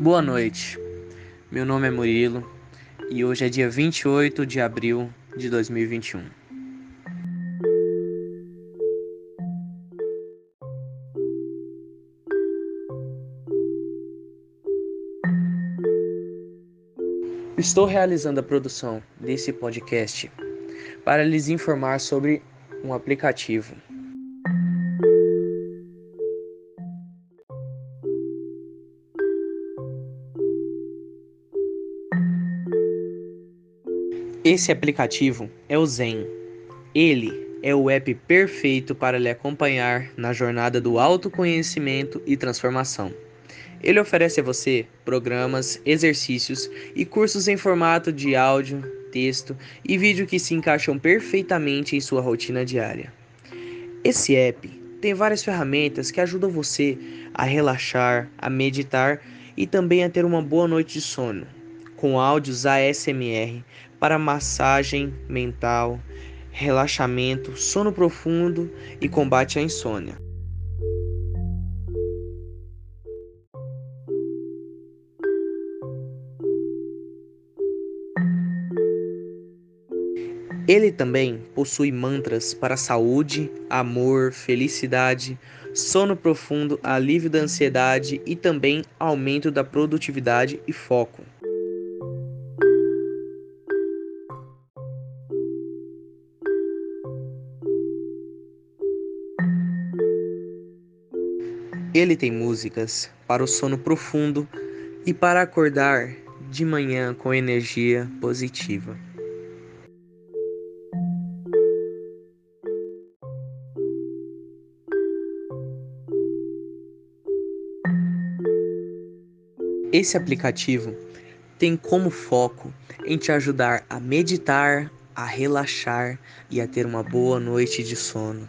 Boa noite. Meu nome é Murilo e hoje é dia 28 de abril de 2021. Estou realizando a produção desse podcast para lhes informar sobre um aplicativo Esse aplicativo é o Zen. Ele é o app perfeito para lhe acompanhar na jornada do autoconhecimento e transformação. Ele oferece a você programas, exercícios e cursos em formato de áudio, texto e vídeo que se encaixam perfeitamente em sua rotina diária. Esse app tem várias ferramentas que ajudam você a relaxar, a meditar e também a ter uma boa noite de sono, com áudios ASMR para massagem mental, relaxamento, sono profundo e combate à insônia. Ele também possui mantras para saúde, amor, felicidade, sono profundo, alívio da ansiedade e também aumento da produtividade e foco. Ele tem músicas para o sono profundo e para acordar de manhã com energia positiva. Esse aplicativo tem como foco em te ajudar a meditar, a relaxar e a ter uma boa noite de sono.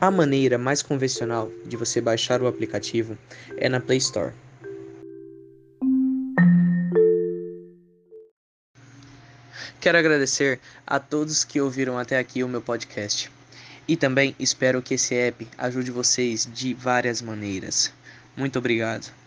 A maneira mais convencional de você baixar o aplicativo é na Play Store. Quero agradecer a todos que ouviram até aqui o meu podcast. E também espero que esse app ajude vocês de várias maneiras. Muito obrigado.